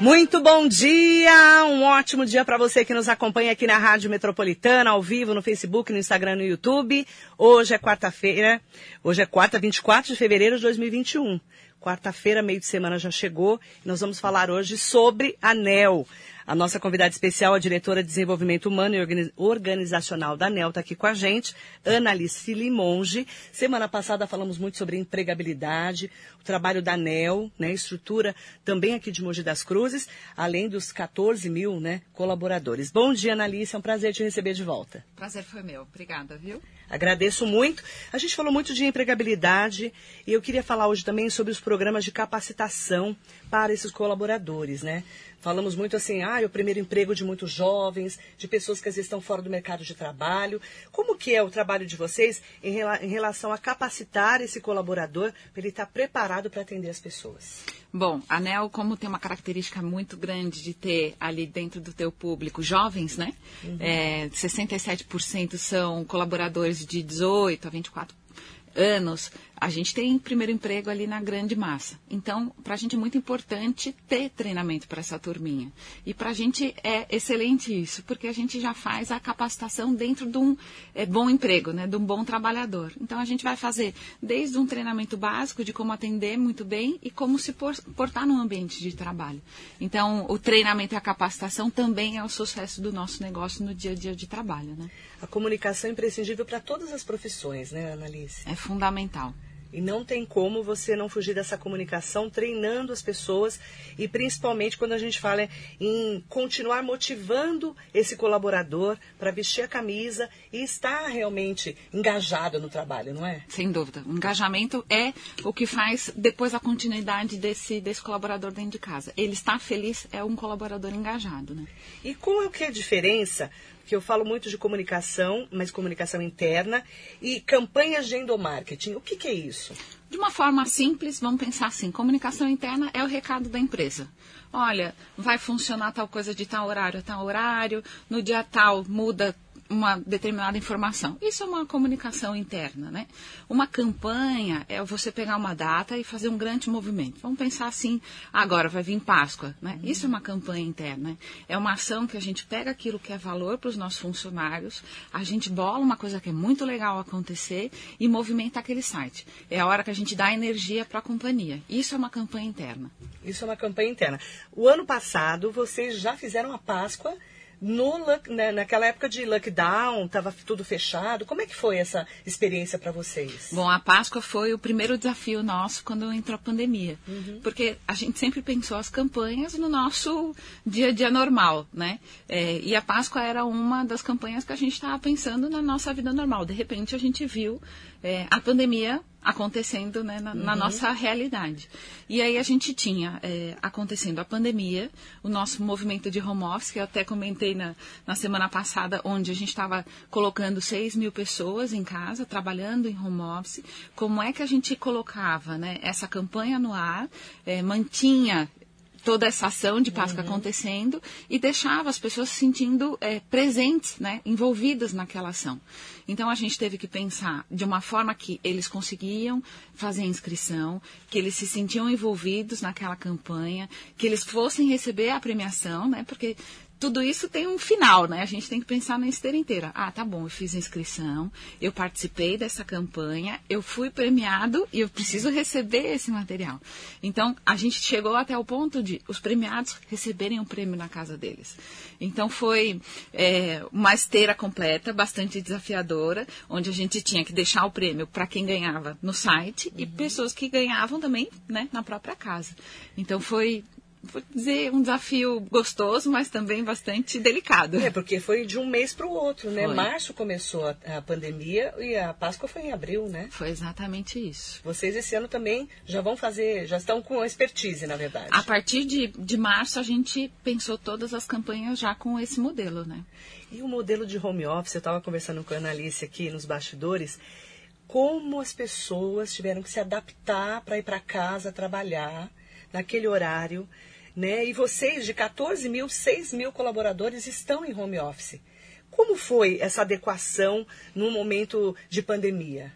Muito bom dia, um ótimo dia para você que nos acompanha aqui na Rádio Metropolitana, ao vivo, no Facebook, no Instagram, no YouTube. Hoje é quarta-feira, hoje é quarta, 24 de fevereiro de 2021. Quarta-feira, meio de semana já chegou nós vamos falar hoje sobre ANEL. A nossa convidada especial, a diretora de Desenvolvimento Humano e Organizacional da ANEL, está aqui com a gente, Ana Alice Limonge. Semana passada falamos muito sobre empregabilidade, o trabalho da ANEL, né, estrutura também aqui de Mogi das Cruzes, além dos 14 mil né, colaboradores. Bom dia, Ana Alice, é um prazer te receber de volta. Prazer foi meu, obrigada, viu? Agradeço muito. A gente falou muito de empregabilidade e eu queria falar hoje também sobre os programas de capacitação para esses colaboradores, né? Falamos muito assim, ah, o primeiro emprego de muitos jovens, de pessoas que às vezes estão fora do mercado de trabalho. Como que é o trabalho de vocês em, rela em relação a capacitar esse colaborador para ele estar preparado para atender as pessoas? Bom, a ANEL, como tem uma característica muito grande de ter ali dentro do teu público jovens, né? Uhum. É, 67% são colaboradores de 18 a 24 anos, a gente tem primeiro emprego ali na grande massa. Então, para a gente é muito importante ter treinamento para essa turminha. E para a gente é excelente isso, porque a gente já faz a capacitação dentro de um é, bom emprego, né, de um bom trabalhador. Então, a gente vai fazer desde um treinamento básico de como atender muito bem e como se portar no ambiente de trabalho. Então, o treinamento e a capacitação também é o sucesso do nosso negócio no dia a dia de trabalho. Né? A comunicação é imprescindível para todas as profissões, né, Annalise? É fundamental. E não tem como você não fugir dessa comunicação, treinando as pessoas e principalmente quando a gente fala em continuar motivando esse colaborador para vestir a camisa e estar realmente engajado no trabalho, não é? Sem dúvida. O engajamento é o que faz depois a continuidade desse, desse colaborador dentro de casa. Ele está feliz, é um colaborador engajado, né? E qual é que é a diferença que eu falo muito de comunicação, mas comunicação interna, e campanhas de endomarketing. O que, que é isso? De uma forma simples, vamos pensar assim: comunicação interna é o recado da empresa. Olha, vai funcionar tal coisa de tal horário a tal horário, no dia tal muda uma determinada informação. Isso é uma comunicação interna, né? Uma campanha é você pegar uma data e fazer um grande movimento. Vamos pensar assim, agora vai vir Páscoa, né? Uhum. Isso é uma campanha interna. É uma ação que a gente pega aquilo que é valor para os nossos funcionários, a gente bola uma coisa que é muito legal acontecer e movimenta aquele site. É a hora que a gente dá energia para a companhia. Isso é uma campanha interna. Isso é uma campanha interna. O ano passado vocês já fizeram a Páscoa no, né, naquela época de lockdown, estava tudo fechado. Como é que foi essa experiência para vocês? Bom, a Páscoa foi o primeiro desafio nosso quando entrou a pandemia. Uhum. Porque a gente sempre pensou as campanhas no nosso dia a dia normal, né? É, e a Páscoa era uma das campanhas que a gente estava pensando na nossa vida normal. De repente a gente viu é, a pandemia acontecendo né, na, uhum. na, nossa realidade. E aí a gente tinha é, acontecendo a pandemia, o nosso movimento de home office, que eu até comentei na, na semana passada, onde a gente estava colocando 6 mil pessoas em casa, trabalhando em home office. Como é que a gente colocava né, essa campanha no ar, é, mantinha toda essa ação de Páscoa uhum. acontecendo e deixava as pessoas se sentindo é, presentes, né, envolvidas naquela ação. Então a gente teve que pensar de uma forma que eles conseguiam fazer a inscrição, que eles se sentiam envolvidos naquela campanha, que eles fossem receber a premiação, né, porque tudo isso tem um final, né? A gente tem que pensar na esteira inteira. Ah, tá bom, eu fiz a inscrição, eu participei dessa campanha, eu fui premiado e eu preciso receber esse material. Então, a gente chegou até o ponto de os premiados receberem um prêmio na casa deles. Então, foi é, uma esteira completa, bastante desafiadora, onde a gente tinha que deixar o prêmio para quem ganhava no site uhum. e pessoas que ganhavam também né, na própria casa. Então, foi vou dizer, um desafio gostoso, mas também bastante delicado. É, porque foi de um mês para o outro, né? Foi. Março começou a, a, pandemia e a Páscoa foi em abril, né? Foi exatamente isso. Vocês esse ano também já vão fazer, já estão com expertise, na verdade. A partir de, de março a gente pensou todas as campanhas já com esse modelo, né? E o modelo de home office, eu estava conversando com a Analice aqui nos bastidores, como as pessoas tiveram que se adaptar para ir para casa trabalhar naquele horário né? E vocês, de 14 mil, 6 mil colaboradores estão em home office. Como foi essa adequação no momento de pandemia?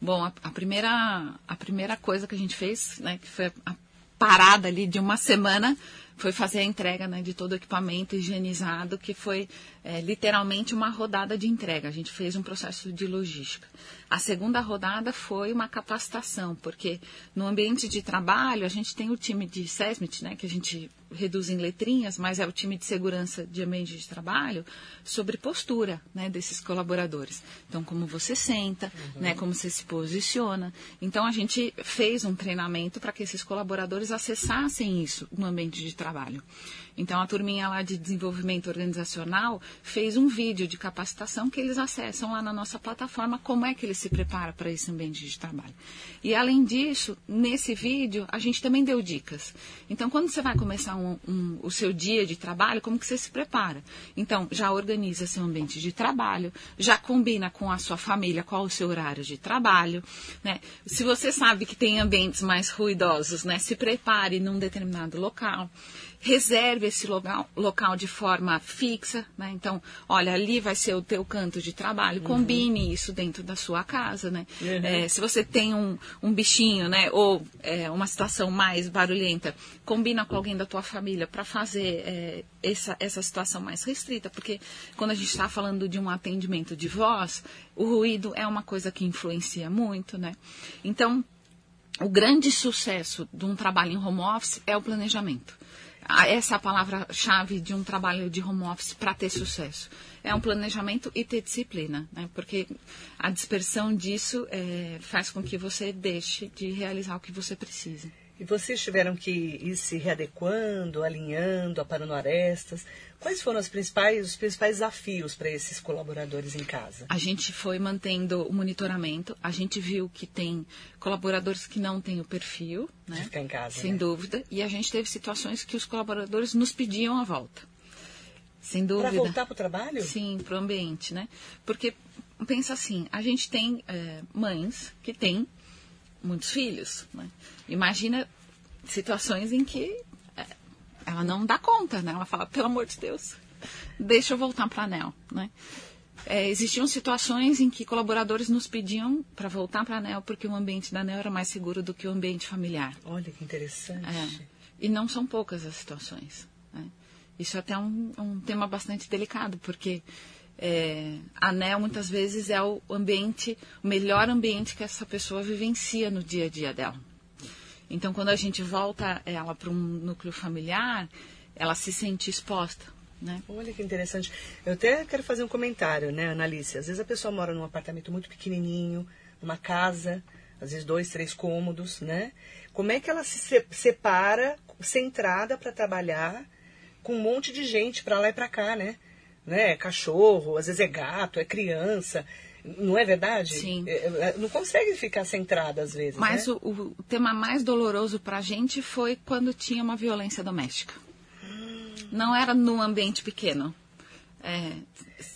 Bom, a, a, primeira, a primeira coisa que a gente fez, né, que foi a parada ali de uma semana, foi fazer a entrega né, de todo o equipamento higienizado, que foi é, literalmente uma rodada de entrega. A gente fez um processo de logística. A segunda rodada foi uma capacitação, porque no ambiente de trabalho a gente tem o time de SESMIT, né, que a gente reduz em letrinhas, mas é o time de segurança de ambiente de trabalho, sobre postura né, desses colaboradores. Então, como você senta, uhum. né, como você se posiciona. Então, a gente fez um treinamento para que esses colaboradores acessassem isso no ambiente de trabalho. Então, a turminha lá de desenvolvimento organizacional fez um vídeo de capacitação que eles acessam lá na nossa plataforma, como é que eles se preparam para esse ambiente de trabalho. E, além disso, nesse vídeo, a gente também deu dicas. Então, quando você vai começar um, um, o seu dia de trabalho, como que você se prepara? Então, já organiza seu ambiente de trabalho, já combina com a sua família qual o seu horário de trabalho. Né? Se você sabe que tem ambientes mais ruidosos, né, se prepare num determinado local reserve esse local, local de forma fixa, né? Então, olha, ali vai ser o teu canto de trabalho, uhum. combine isso dentro da sua casa, né? Uhum. É, se você tem um, um bichinho, né? Ou é, uma situação mais barulhenta, combina com alguém da tua família para fazer é, essa, essa situação mais restrita, porque quando a gente está falando de um atendimento de voz, o ruído é uma coisa que influencia muito, né? Então, o grande sucesso de um trabalho em home office é o planejamento essa é a palavra-chave de um trabalho de home office para ter sucesso. É um planejamento e ter disciplina, né? porque a dispersão disso é, faz com que você deixe de realizar o que você precisa. E vocês tiveram que ir se readequando, alinhando, aparando arestas. Quais foram os principais, os principais desafios para esses colaboradores em casa? A gente foi mantendo o monitoramento. A gente viu que tem colaboradores que não têm o perfil, né? De ficar em casa. Sem né? dúvida. E a gente teve situações que os colaboradores nos pediam a volta. Sem dúvida. Para voltar para o trabalho? Sim, para o ambiente, né? Porque pensa assim, a gente tem é, mães que têm muitos filhos. Né? Imagina situações em que é, ela não dá conta, né? Ela fala, pelo amor de Deus, deixa eu voltar para a ANEL, né? É, existiam situações em que colaboradores nos pediam para voltar para a ANEL porque o ambiente da ANEL era mais seguro do que o ambiente familiar. Olha que interessante. É, e não são poucas as situações. Né? Isso é até um, um tema bastante delicado, porque é, anel muitas vezes é o ambiente, o melhor ambiente que essa pessoa vivencia no dia a dia dela. Então, quando a gente volta ela para um núcleo familiar, ela se sente exposta. Né? Olha que interessante. Eu até quero fazer um comentário, né, Analice? Às vezes a pessoa mora num apartamento muito pequenininho, numa casa, às vezes dois, três cômodos, né? Como é que ela se separa, centrada para trabalhar, com um monte de gente para lá e para cá, né? Né? Cachorro, às vezes é gato, é criança. Não é verdade? Sim. É, é, não consegue ficar centrada às vezes. Mas né? o, o, tema mais doloroso para a gente foi quando tinha uma violência doméstica. Hum. Não era num ambiente pequeno. É,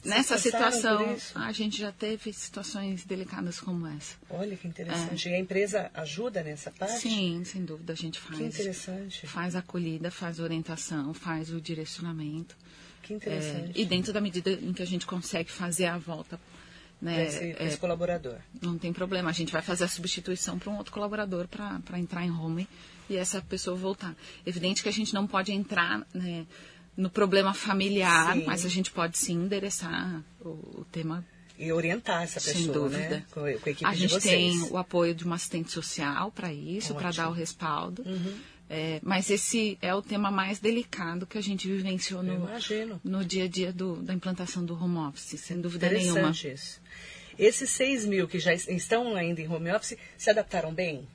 nessa situação, a gente já teve situações delicadas como essa. Olha que interessante. É. E a empresa ajuda nessa parte? Sim, sem dúvida. A gente faz. Que interessante. Faz acolhida, faz orientação, faz o direcionamento. Que interessante. É, e dentro da medida em que a gente consegue fazer a volta né, esse, é, esse, colaborador. Não tem problema, a gente vai fazer a substituição para um outro colaborador para entrar em home e essa pessoa voltar. Evidente que a gente não pode entrar né, no problema familiar, sim. mas a gente pode sim endereçar o, o tema. E orientar essa pessoa, Sem dúvida. né? Com, com a equipe a gente tem o apoio de uma assistente social para isso, para dar o respaldo. Uhum. É, mas esse é o tema mais delicado que a gente vivenciou no, no dia a dia do, da implantação do home office, sem dúvida nenhuma. Isso. Esses 6 mil que já estão ainda em home office se adaptaram bem?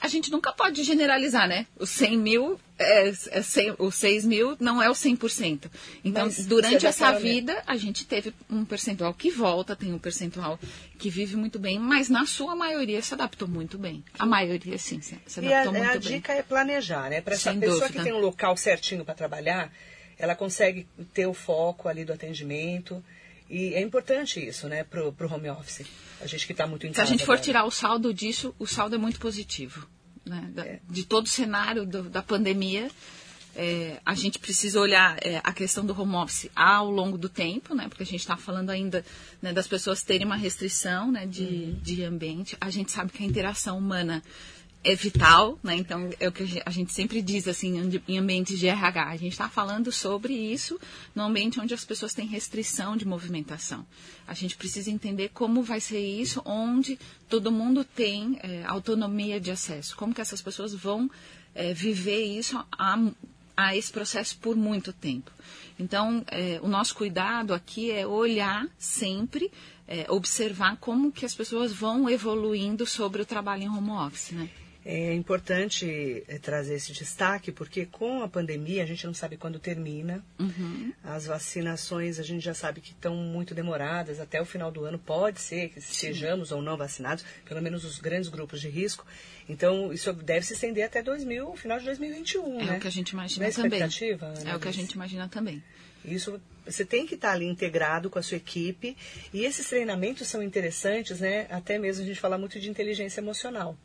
A gente nunca pode generalizar, né? Os 100 mil, é, é 100, os 6 mil não é o 100%. Então, Mas durante essa vida, a gente teve um percentual que volta, tem um percentual que vive muito bem, mas na sua maioria se adaptou muito bem. A maioria, sim, se adaptou e a, muito a bem. dica é planejar, né? Para essa Sem pessoa dúvida. que tem um local certinho para trabalhar, ela consegue ter o foco ali do atendimento. E é importante isso, né, para o home office. A gente que está muito em Se a gente for agora. tirar o saldo disso, o saldo é muito positivo. Né? Da, é. De todo o cenário do, da pandemia, é, a gente precisa olhar é, a questão do home office ao longo do tempo, né? Porque a gente está falando ainda né, das pessoas terem uma restrição né, de, uhum. de ambiente. A gente sabe que a interação humana é vital, né? Então, é o que a gente sempre diz, assim, em ambientes de RH. A gente está falando sobre isso no ambiente onde as pessoas têm restrição de movimentação. A gente precisa entender como vai ser isso, onde todo mundo tem é, autonomia de acesso. Como que essas pessoas vão é, viver isso a, a, esse processo por muito tempo. Então, é, o nosso cuidado aqui é olhar sempre, é, observar como que as pessoas vão evoluindo sobre o trabalho em home office, né? É importante é, trazer esse destaque, porque com a pandemia a gente não sabe quando termina. Uhum. As vacinações a gente já sabe que estão muito demoradas, até o final do ano pode ser que sejamos ou não vacinados, pelo menos os grandes grupos de risco. Então, isso deve se estender até 2000, final de 2021, é né? É o que a gente imagina é também. é o que a gente imagina também. Isso você tem que estar ali integrado com a sua equipe e esses treinamentos são interessantes, né? Até mesmo a gente fala muito de inteligência emocional.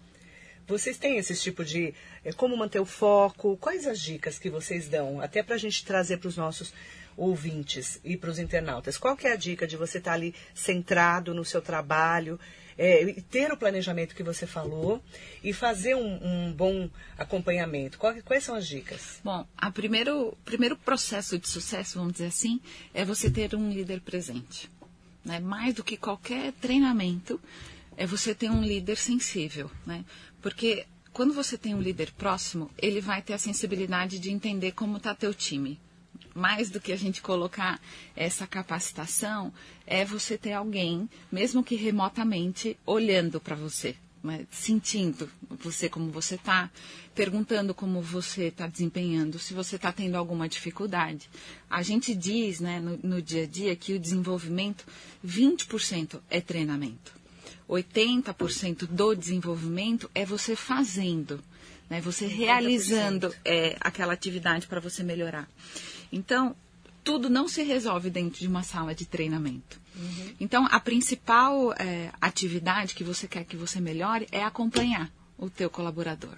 Vocês têm esse tipo de é, como manter o foco? Quais as dicas que vocês dão? Até para a gente trazer para os nossos ouvintes e para os internautas. Qual que é a dica de você estar tá ali centrado no seu trabalho, é, ter o planejamento que você falou e fazer um, um bom acompanhamento? Qual, quais são as dicas? Bom, o primeiro, primeiro processo de sucesso, vamos dizer assim, é você ter um líder presente. Né? Mais do que qualquer treinamento, é você ter um líder sensível. Né? Porque quando você tem um líder próximo, ele vai ter a sensibilidade de entender como está teu time. Mais do que a gente colocar essa capacitação, é você ter alguém, mesmo que remotamente, olhando para você, sentindo você como você está, perguntando como você está desempenhando, se você está tendo alguma dificuldade. A gente diz né, no, no dia a dia que o desenvolvimento, 20% é treinamento. 80% do desenvolvimento é você fazendo, né? você realizando é, aquela atividade para você melhorar. Então, tudo não se resolve dentro de uma sala de treinamento. Uhum. Então, a principal é, atividade que você quer que você melhore é acompanhar o teu colaborador.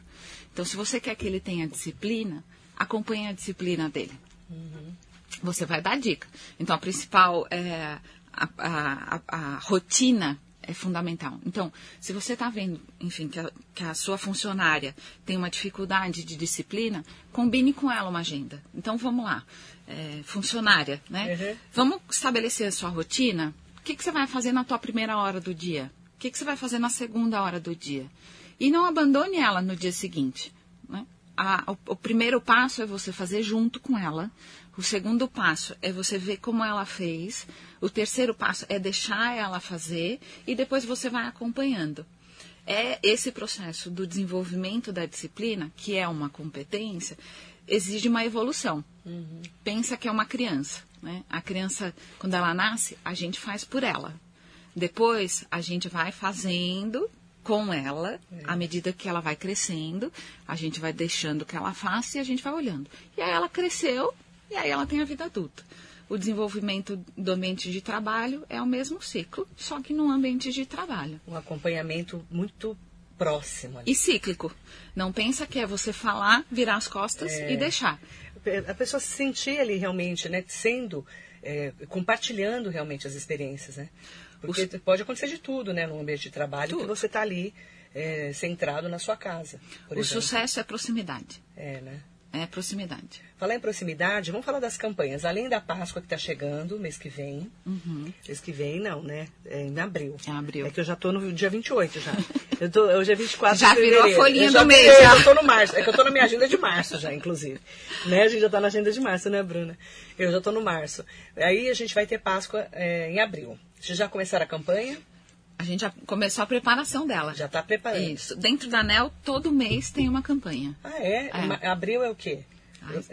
Então, se você quer que ele tenha disciplina, acompanhe a disciplina dele. Uhum. Você vai dar dica. Então, a principal é, a, a, a, a rotina é fundamental. Então, se você está vendo, enfim, que a, que a, sua funcionária tem uma dificuldade de disciplina, combine com ela uma agenda. Então, vamos lá. É, funcionária, né? Uhum. Vamos estabelecer a sua rotina. O que, que você vai fazer na tua primeira hora do dia? O que, que você vai fazer na segunda hora do dia? E não abandone ela no dia seguinte. Né? A, o, o primeiro passo é você fazer junto com ela. O segundo passo é você ver como ela fez. O terceiro passo é deixar ela fazer e depois você vai acompanhando. É esse processo do desenvolvimento da disciplina, que é uma competência, exige uma evolução. Uhum. Pensa que é uma criança. Né? A criança, quando ela nasce, a gente faz por ela. Depois, a gente vai fazendo com ela, é. à medida que ela vai crescendo, a gente vai deixando que ela faça e a gente vai olhando. E aí ela cresceu e aí ela tem a vida adulta o desenvolvimento do ambiente de trabalho é o mesmo ciclo, só que no ambiente de trabalho. Um acompanhamento muito próximo. Ali. E cíclico. Não pensa que é você falar, virar as costas é... e deixar. A pessoa se sentir ali realmente, né, sendo, é, compartilhando realmente as experiências, né? Porque Os... pode acontecer de tudo, né, no ambiente de trabalho, tudo. que você está ali é, centrado na sua casa. o exemplo. sucesso é proximidade. É, né? É proximidade. Falar em proximidade, vamos falar das campanhas. Além da Páscoa que está chegando, mês que vem. Uhum. Mês que vem, não, né? É em abril. É abril. É que eu já estou no dia 28 já. eu tô, hoje é 24 já de fevereiro. Já virou a folhinha do mês. Já. Eu estou no março. É que eu estou na minha agenda de março já, inclusive. né? A gente já está na agenda de março, né, Bruna? Eu já estou no março. Aí a gente vai ter Páscoa é, em abril. Vocês já começaram a campanha? A gente já começou a preparação dela. Já está preparando. Isso. Dentro da ANEL, todo mês tem uma campanha. Ah, é? é. Abril é o quê? Ai,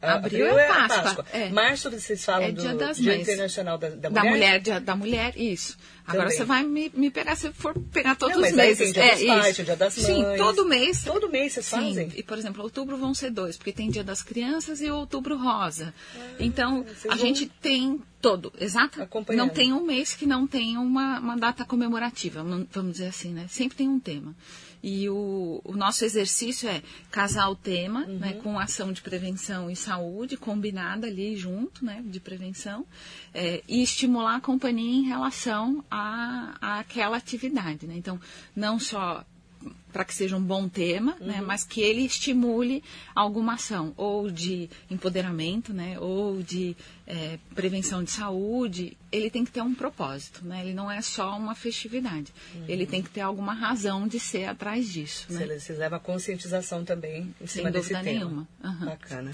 Abril, Abril é, Páscoa. É Páscoa. É. Março vocês falam é do Dia, das Dia Internacional da, da Mulher? Da Mulher, Dia da Mulher, isso. Agora Também. você vai me, me, pegar, se for pegar todos Não, os meses. Tem dia é, pais, dia das mães. Sim, todo mês. Todo mês vocês Sim. fazem? E, por exemplo, outubro vão ser dois, porque tem Dia das Crianças e outubro rosa. Ah, então, a gente tem todo, exato? Não tem um mês que não tem uma, uma data comemorativa, vamos dizer assim, né? Sempre tem um tema. E o, o nosso exercício é casar o tema uhum. né, com ação de prevenção e saúde, combinada ali junto, né, de prevenção, é, e estimular a companhia em relação a, a aquela atividade. Né? Então, não só para que seja um bom tema, né, mas que ele estimule alguma ação, ou de empoderamento, né, ou de é, prevenção de saúde, ele tem que ter um propósito, né? Ele não é só uma festividade. Uhum. Ele tem que ter alguma razão de ser atrás disso. Né? Você leva a conscientização também em cima Sem desse dúvida tema. nenhuma. Uhum. Bacana.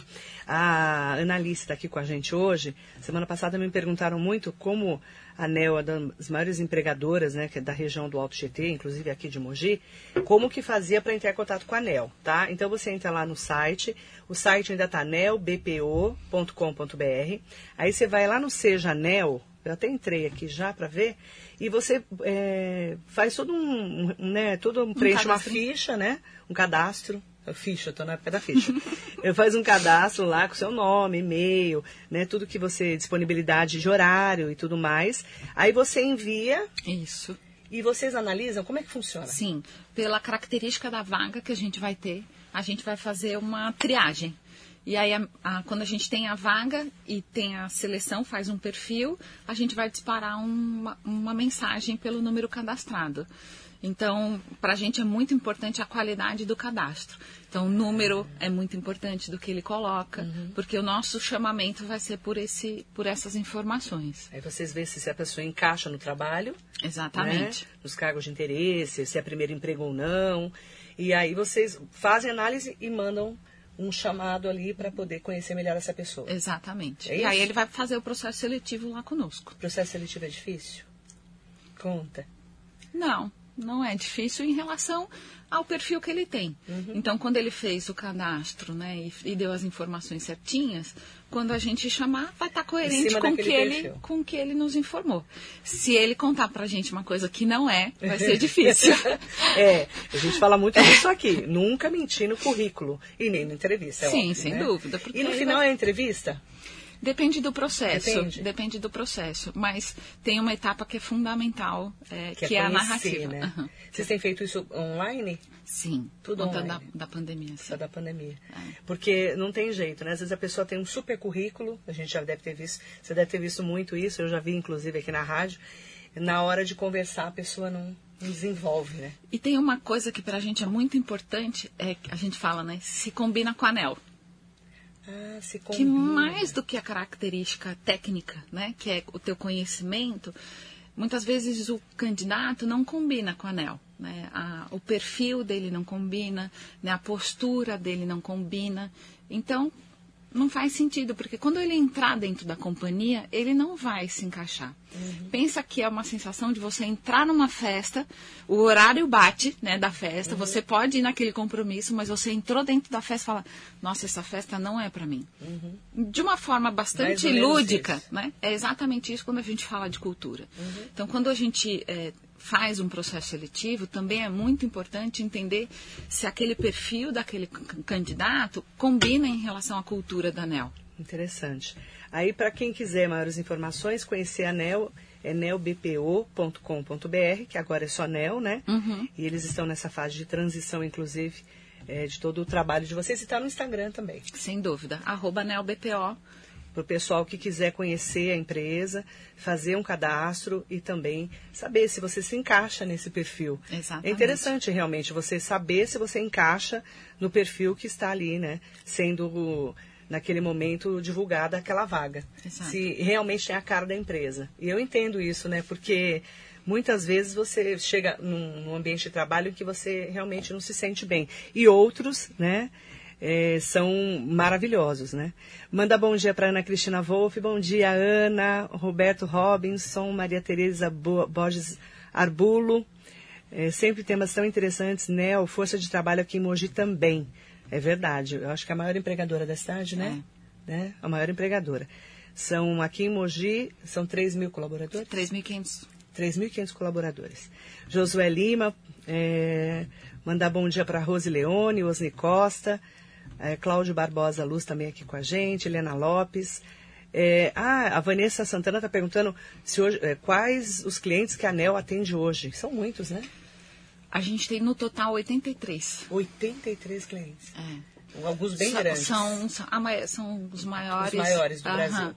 A Annalise está aqui com a gente hoje. Semana passada me perguntaram muito como a NEL é das maiores empregadoras, né, que é da região do Alto GT, inclusive aqui de Mogi, como que fazia para entrar em contato com a NEL, tá? Então você entra lá no site, o site ainda está nelbpo.com.br, aí você vai lá no Seja NEL, eu até entrei aqui já para ver, e você é, faz todo um, um né, todo um, preenche uma ficha, né, um cadastro, ficha, estou na época da ficha. faz um cadastro lá com seu nome, e-mail, né, tudo que você disponibilidade de horário e tudo mais. Aí você envia. Isso. E vocês analisam como é que funciona? Sim, pela característica da vaga que a gente vai ter, a gente vai fazer uma triagem. E aí, a, a, quando a gente tem a vaga e tem a seleção, faz um perfil, a gente vai disparar uma, uma mensagem pelo número cadastrado. Então, para a gente é muito importante a qualidade do cadastro. Então, o número é muito importante do que ele coloca, uhum. porque o nosso chamamento vai ser por, esse, por essas informações. Aí vocês veem se a pessoa encaixa no trabalho. Exatamente. Né? Nos cargos de interesse, se é primeiro emprego ou não. E aí vocês fazem análise e mandam um chamado ali para poder conhecer melhor essa pessoa. Exatamente. É e aí ele vai fazer o processo seletivo lá conosco. O processo seletivo é difícil? Conta. Não não é difícil em relação ao perfil que ele tem. Uhum. Então, quando ele fez o cadastro né, e, e, deu as informações certinhas, quando a gente chamar, vai estar coerente com que ele, com que ele nos informou. Se ele contar pra gente uma coisa que não é, vai ser difícil. é, a gente fala muito disso aqui. Nunca mentir no currículo e nem na entrevista. É Sim, óbvio, sem né? dúvida. E no final vai... é a entrevista? Depende do processo. Depende. Depende do processo. Mas tem uma etapa que é fundamental, é, que, é que é, a narrativa. Né? Uhum. Vocês têm feito isso online? Sim. Tudo online. Da, da pandemia. Sim. Da pandemia. É. Porque não tem jeito, né? Às vezes a pessoa tem um super currículo, a gente já deve ter visto, você deve ter visto muito isso, eu já vi inclusive aqui na rádio. Na hora de conversar, a pessoa não, desenvolve, né? E tem uma coisa que para a gente é muito importante, é que a gente fala, né? Se combina com anel. Se que mais do que a característica técnica, né, que é o teu conhecimento, muitas vezes o candidato não combina com o anel. Né? A, o perfil dele não combina, né? a postura dele não combina. Então, não faz sentido, porque quando ele entrar dentro da companhia, ele não vai se encaixar. Uhum. Pensa que é uma sensação de você entrar numa festa, o horário bate, né, da festa, uhum. você pode ir naquele compromisso, mas você entrou dentro da festa e fala, nossa, essa festa não é para mim. Uhum. De uma forma bastante lúdica, né? É exatamente isso quando a gente fala de cultura. Uhum. Então, quando a gente é, faz um processo seletivo, também é muito importante entender se aquele perfil daquele candidato combina em relação à cultura da NEL. Interessante. Aí, para quem quiser maiores informações, conhecer a NEL, é nelbpo.com.br, que agora é só NEL, né? Uhum. E eles estão nessa fase de transição, inclusive, é, de todo o trabalho de vocês. E está no Instagram também. Sem dúvida. Arroba NELBPO para o pessoal que quiser conhecer a empresa, fazer um cadastro e também saber se você se encaixa nesse perfil. Exatamente. É interessante realmente você saber se você encaixa no perfil que está ali, né? Sendo naquele momento divulgada aquela vaga. Exato. Se realmente tem a cara da empresa. E eu entendo isso, né? Porque muitas vezes você chega num, num ambiente de trabalho que você realmente não se sente bem. E outros, né? É, são maravilhosos, né? Manda bom dia para Ana Cristina Wolff, bom dia Ana, Roberto Robinson, Maria Tereza Borges Arbulo. É, sempre temas tão interessantes, né? O Força de Trabalho aqui em Mogi também. É verdade. Eu acho que é a maior empregadora da cidade, né? É. né? A maior empregadora. São aqui em Mogi, são 3 mil colaboradores? 3.500. 3.500 colaboradores. Josué Lima, é, mandar bom dia para Rose Leone, Osni Costa, é, Cláudio Barbosa Luz também aqui com a gente, Helena Lopes. É, ah, a Vanessa Santana está perguntando se hoje, é, quais os clientes que a ANEL atende hoje. São muitos, né? A gente tem no total 83. 83 clientes. É. Alguns bem grandes. São, são, são, os maiores. Os maiores do Brasil.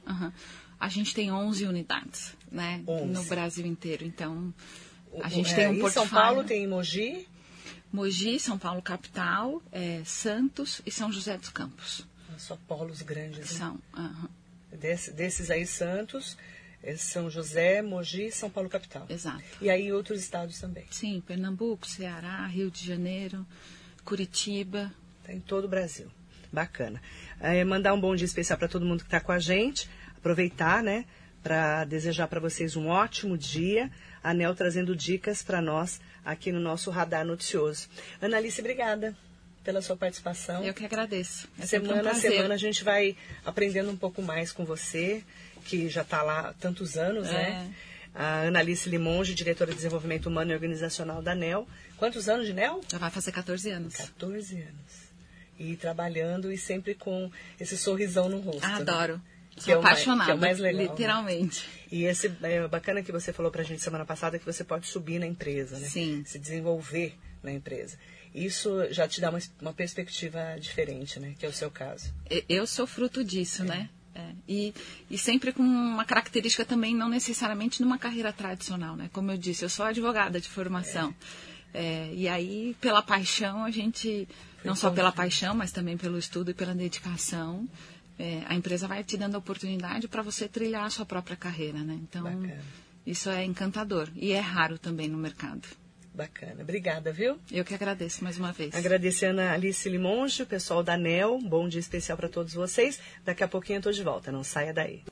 A gente tem 11 unidades, né? 11. No Brasil inteiro. Então, a gente é, tem um em portfólio. São Paulo tem em Mogi? Mogi, São Paulo capital, é, Santos e São José dos Campos. Só polos grandes. Né? São. Uhum. Desse, desses aí, Santos, é São José, Mogi São Paulo capital. Exato. E aí outros estados também. Sim, Pernambuco, Ceará, Rio de Janeiro, Curitiba. Está em todo o Brasil. Bacana. É, mandar um bom dia especial para todo mundo que está com a gente. Aproveitar, né? Para desejar para vocês um ótimo dia. A Nel trazendo dicas para nós aqui no nosso Radar Noticioso. Analice, obrigada pela sua participação. Eu que agradeço. É semana um a semana a gente vai aprendendo um pouco mais com você, que já está lá há tantos anos, né? é. né? A Analice Limonge, diretora de Desenvolvimento Humano e Organizacional da NEL. Quantos anos de NEL? Já vai fazer 14 anos. 14 anos. E trabalhando e sempre com esse sorrisão no rosto. Ah, adoro. Né? Que Sou é apaixonada, que é o mais legal. Né? Literalmente. Né? E esse é bacana que você falou pra gente semana passada que você pode subir na empresa, né? Sim. Se desenvolver na empresa. Isso já te dá uma, uma perspectiva diferente, né? Que é o seu caso. Eu sou fruto disso, é. né? É. E, e sempre com uma característica também, não necessariamente numa carreira tradicional, né? Como eu disse, eu sou advogada de formação. É. É, e aí, pela paixão, a gente, não só pela paixão, mas também pelo estudo e pela dedicação, é, a empresa vai te dando a oportunidade para você trilhar a sua própria carreira, né? Então, Bacana. isso é encantador e é raro também no mercado. Bacana. Obrigada, viu? Eu que agradeço mais uma vez. Agradecendo a Alice Limonge, o pessoal da NEL. Bom dia especial para todos vocês. Daqui a pouquinho eu estou de volta. Não saia daí.